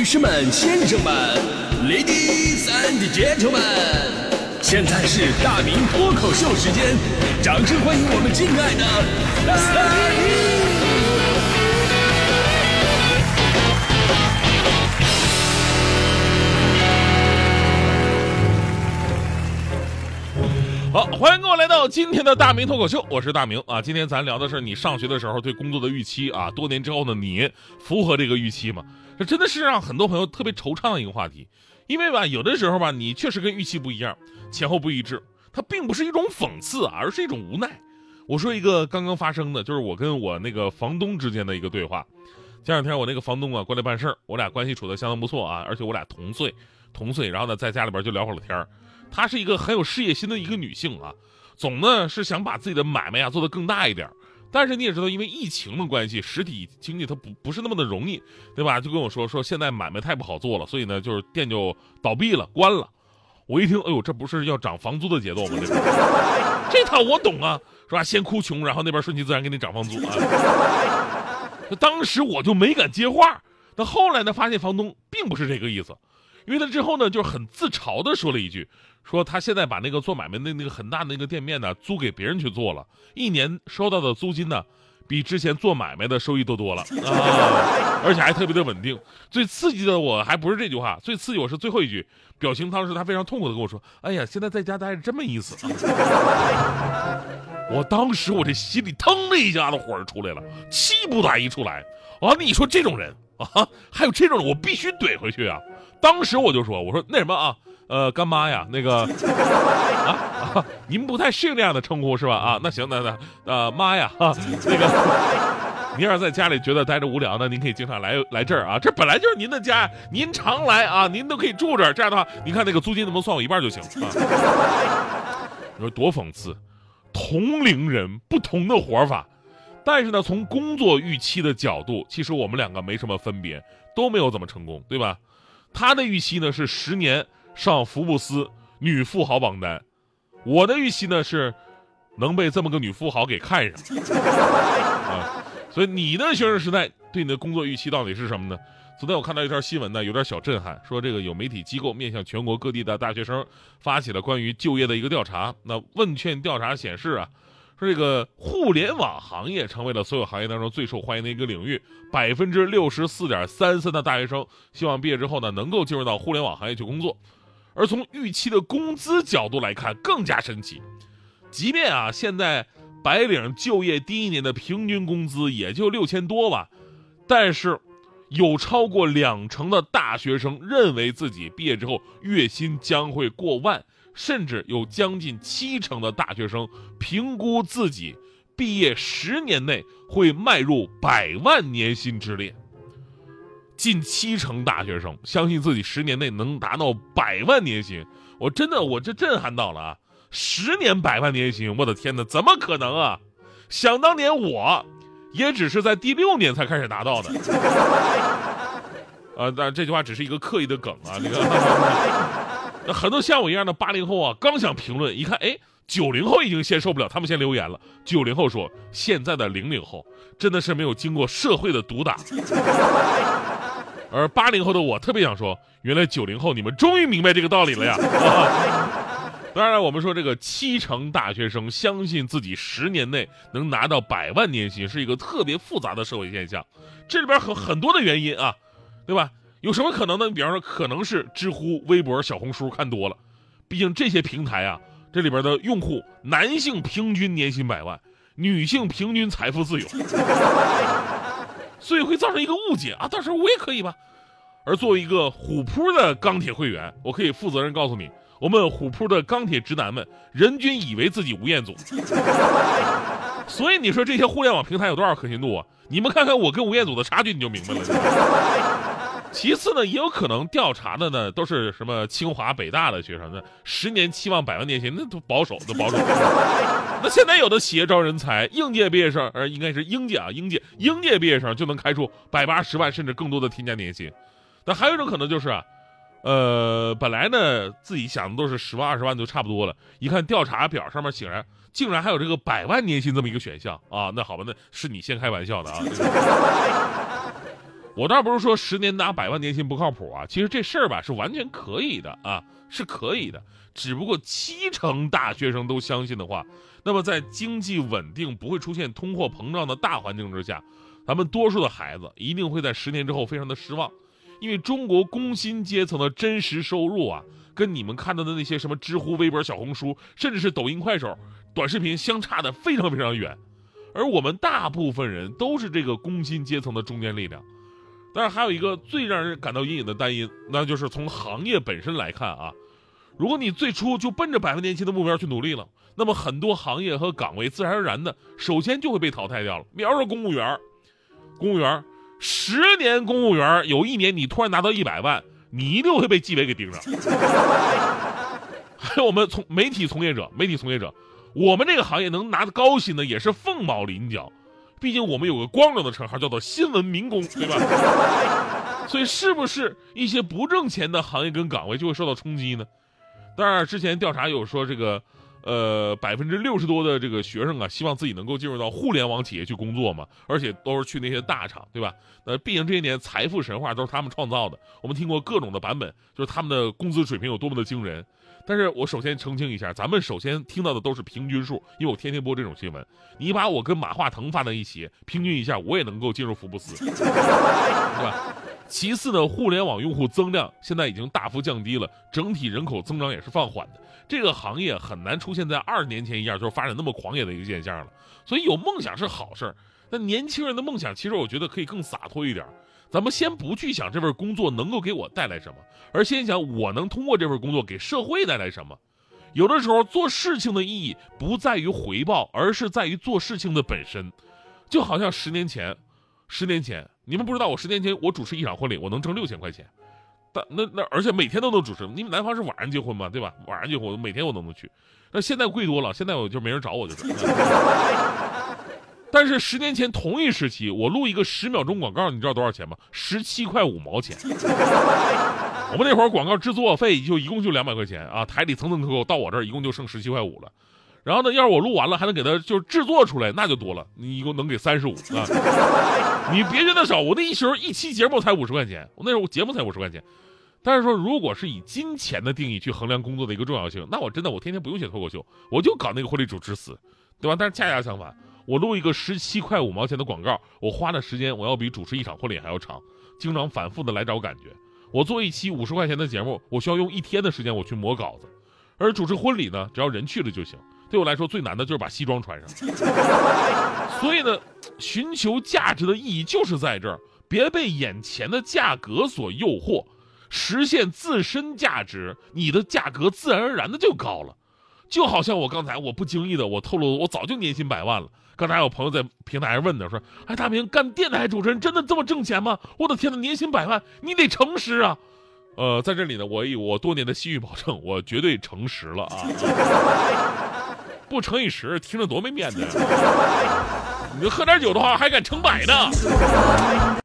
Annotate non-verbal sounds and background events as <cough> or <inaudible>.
女士们、先生们，Ladies and Gentlemen，现在是大明脱口秀时间，掌声欢迎我们敬爱的大明！好，欢迎各位来到今天的大明脱口秀，我是大明啊。今天咱聊的是你上学的时候对工作的预期啊，多年之后的你符合这个预期吗？这真的是让很多朋友特别惆怅的一个话题，因为吧，有的时候吧，你确实跟预期不一样，前后不一致，它并不是一种讽刺，而是一种无奈。我说一个刚刚发生的，就是我跟我那个房东之间的一个对话。前两天我那个房东啊过来办事儿，我俩关系处得相当不错啊，而且我俩同岁，同岁，然后呢在家里边就聊会儿天儿。她是一个很有事业心的一个女性啊，总呢是想把自己的买卖啊做得更大一点。但是你也知道，因为疫情的关系，实体经济它不不是那么的容易，对吧？就跟我说说现在买卖太不好做了，所以呢就是店就倒闭了，关了。我一听，哎呦，这不是要涨房租的节奏吗？这 <laughs> 这套我懂啊，是吧？先哭穷，然后那边顺其自然给你涨房租啊。<laughs> 当时我就没敢接话，但后来呢，发现房东并不是这个意思。因为他之后呢，就是很自嘲的说了一句，说他现在把那个做买卖的那个很大的那个店面呢，租给别人去做了，一年收到的租金呢，比之前做买卖的收益都多了 <laughs> 啊，而且还特别的稳定。最刺激的我还不是这句话，最刺激我是最后一句，表情当时他非常痛苦的跟我说：“哎呀，现在在家待着真没意思。” <laughs> 我当时我这心里腾的一下子火就出来了，气不打一处来啊！你说这种人啊，还有这种人，我必须怼回去啊！当时我就说：“我说那什么啊，呃，干妈呀，那个啊啊，您不太适应这样的称呼是吧？啊，那行，那那呃，妈呀，啊，那个，您要是在家里觉得待着无聊呢，您可以经常来来这儿啊，这本来就是您的家，您常来啊，您都可以住这儿。这样的话，您看那个租金能不能算我一半就行啊？<laughs> 你说多讽刺，同龄人不同的活法，但是呢，从工作预期的角度，其实我们两个没什么分别，都没有怎么成功，对吧？”他的预期呢是十年上福布斯女富豪榜单，我的预期呢是能被这么个女富豪给看上 <laughs> 啊。所以你的学生时代对你的工作预期到底是什么呢？昨天我看到一条新闻呢，有点小震撼，说这个有媒体机构面向全国各地的大学生发起了关于就业的一个调查。那问卷调查显示啊。说这个互联网行业成为了所有行业当中最受欢迎的一个领域，百分之六十四点三三的大学生希望毕业之后呢能够进入到互联网行业去工作，而从预期的工资角度来看更加神奇，即便啊现在白领就业第一年的平均工资也就六千多吧，但是有超过两成的大学生认为自己毕业之后月薪将会过万。甚至有将近七成的大学生评估自己毕业十年内会迈入百万年薪之列。近七成大学生相信自己十年内能达到百万年薪，我真的我这震撼到了啊！十年百万年薪，我的天哪，怎么可能啊？想当年我，也只是在第六年才开始达到的。啊，<laughs> 但这句话只是一个刻意的梗啊，这个。那很多像我一样的八零后啊，刚想评论，一看，哎，九零后已经先受不了，他们先留言了。九零后说：“现在的零零后真的是没有经过社会的毒打。<laughs> ”而八零后的我特别想说，原来九零后你们终于明白这个道理了呀！<laughs> 当然，我们说这个七成大学生相信自己十年内能拿到百万年薪，是一个特别复杂的社会现象，这里边很很多的原因啊，对吧？有什么可能呢？你比方说，可能是知乎、微博、小红书看多了，毕竟这些平台啊，这里边的用户男性平均年薪百万，女性平均财富自由，所以会造成一个误解啊。到时候我也可以吧？而作为一个虎扑的钢铁会员，我可以负责任告诉你，我们虎扑的钢铁直男们，人均以为自己吴彦祖。所以你说这些互联网平台有多少可信度啊？你们看看我跟吴彦祖的差距，你就明白了。其次呢，也有可能调查的呢都是什么清华北大的学生，那十年期望百万年薪，那都保守，都保守。<laughs> 那现在有的企业招人才，应届毕业生，呃，应该是应届啊，应届应届毕业生就能开出百八十万甚至更多的天价年薪。那还有一种可能就是，啊，呃，本来呢自己想的都是十万二十万就差不多了，一看调查表上面显然竟然还有这个百万年薪这么一个选项啊，那好吧，那是你先开玩笑的啊。我倒不是说十年拿百万年薪不靠谱啊，其实这事儿吧是完全可以的啊，是可以的。只不过七成大学生都相信的话，那么在经济稳定、不会出现通货膨胀的大环境之下，咱们多数的孩子一定会在十年之后非常的失望，因为中国工薪阶层的真实收入啊，跟你们看到的那些什么知乎、微博、小红书，甚至是抖音、快手短视频相差的非常非常远。而我们大部分人都是这个工薪阶层的中坚力量。但是还有一个最让人感到阴影的单因，那就是从行业本身来看啊，如果你最初就奔着百分年薪的目标去努力了，那么很多行业和岗位自然而然的，首先就会被淘汰掉了。比方说公务员，公务员十年公务员，有一年你突然拿到一百万，你一定会被纪委给盯上。还 <laughs> 有我们从媒体从业者，媒体从业者，我们这个行业能拿的高薪的也是凤毛麟角。毕竟我们有个光荣的称号，叫做新闻民工，<laughs> 对吧？所以是不是一些不挣钱的行业跟岗位就会受到冲击呢？当然，之前调查有说这个，呃，百分之六十多的这个学生啊，希望自己能够进入到互联网企业去工作嘛，而且都是去那些大厂，对吧？那毕竟这些年财富神话都是他们创造的，我们听过各种的版本，就是他们的工资水平有多么的惊人。但是我首先澄清一下，咱们首先听到的都是平均数，因为我天天播这种新闻。你把我跟马化腾放在一起，平均一下，我也能够进入福布斯，<laughs> 是吧？其次呢，互联网用户增量现在已经大幅降低了，整体人口增长也是放缓的。这个行业很难出现在二十年前一样，就是发展那么狂野的一个现象了。所以有梦想是好事儿，那年轻人的梦想，其实我觉得可以更洒脱一点。咱们先不去想这份工作能够给我带来什么，而先想我能通过这份工作给社会带来什么。有的时候做事情的意义不在于回报，而是在于做事情的本身。就好像十年前，十年前你们不知道，我十年前我主持一场婚礼，我能挣六千块钱。但那那而且每天都能主持，因为南方是晚上结婚嘛，对吧？晚上结婚，每天我都能去。那现在贵多了，现在我就没人找我就是。<laughs> 但是十年前同一时期，我录一个十秒钟广告，你知道多少钱吗？十七块五毛钱。我们那会儿广告制作费就一共就两百块钱啊，台里层层扣扣，到我这儿一共就剩十七块五了。然后呢，要是我录完了还能给他就是制作出来，那就多了，你一共能给三十五 <laughs> 啊。你别觉得少，我那一时候一期节目才五十块钱，我那时候节目才五十块钱。但是说，如果是以金钱的定义去衡量工作的一个重要性，那我真的我天天不用写脱口秀，我就搞那个婚礼主持死，对吧？但是恰恰相反。我录一个十七块五毛钱的广告，我花的时间我要比主持一场婚礼还要长，经常反复的来找感觉。我做一期五十块钱的节目，我需要用一天的时间我去磨稿子，而主持婚礼呢，只要人去了就行。对我来说最难的就是把西装穿上。所以呢，寻求价值的意义就是在这儿，别被眼前的价格所诱惑，实现自身价值，你的价格自然而然的就高了。就好像我刚才我不经意的我透露我早就年薪百万了。刚才有朋友在平台上问的说：“哎，大明干电台主持人真的这么挣钱吗？”我的天呐，年薪百万，你得诚实啊！呃，在这里呢，我以我多年的信誉保证，我绝对诚实了啊！不乘以十，听着多没面子！你喝点酒的话，还敢乘百呢？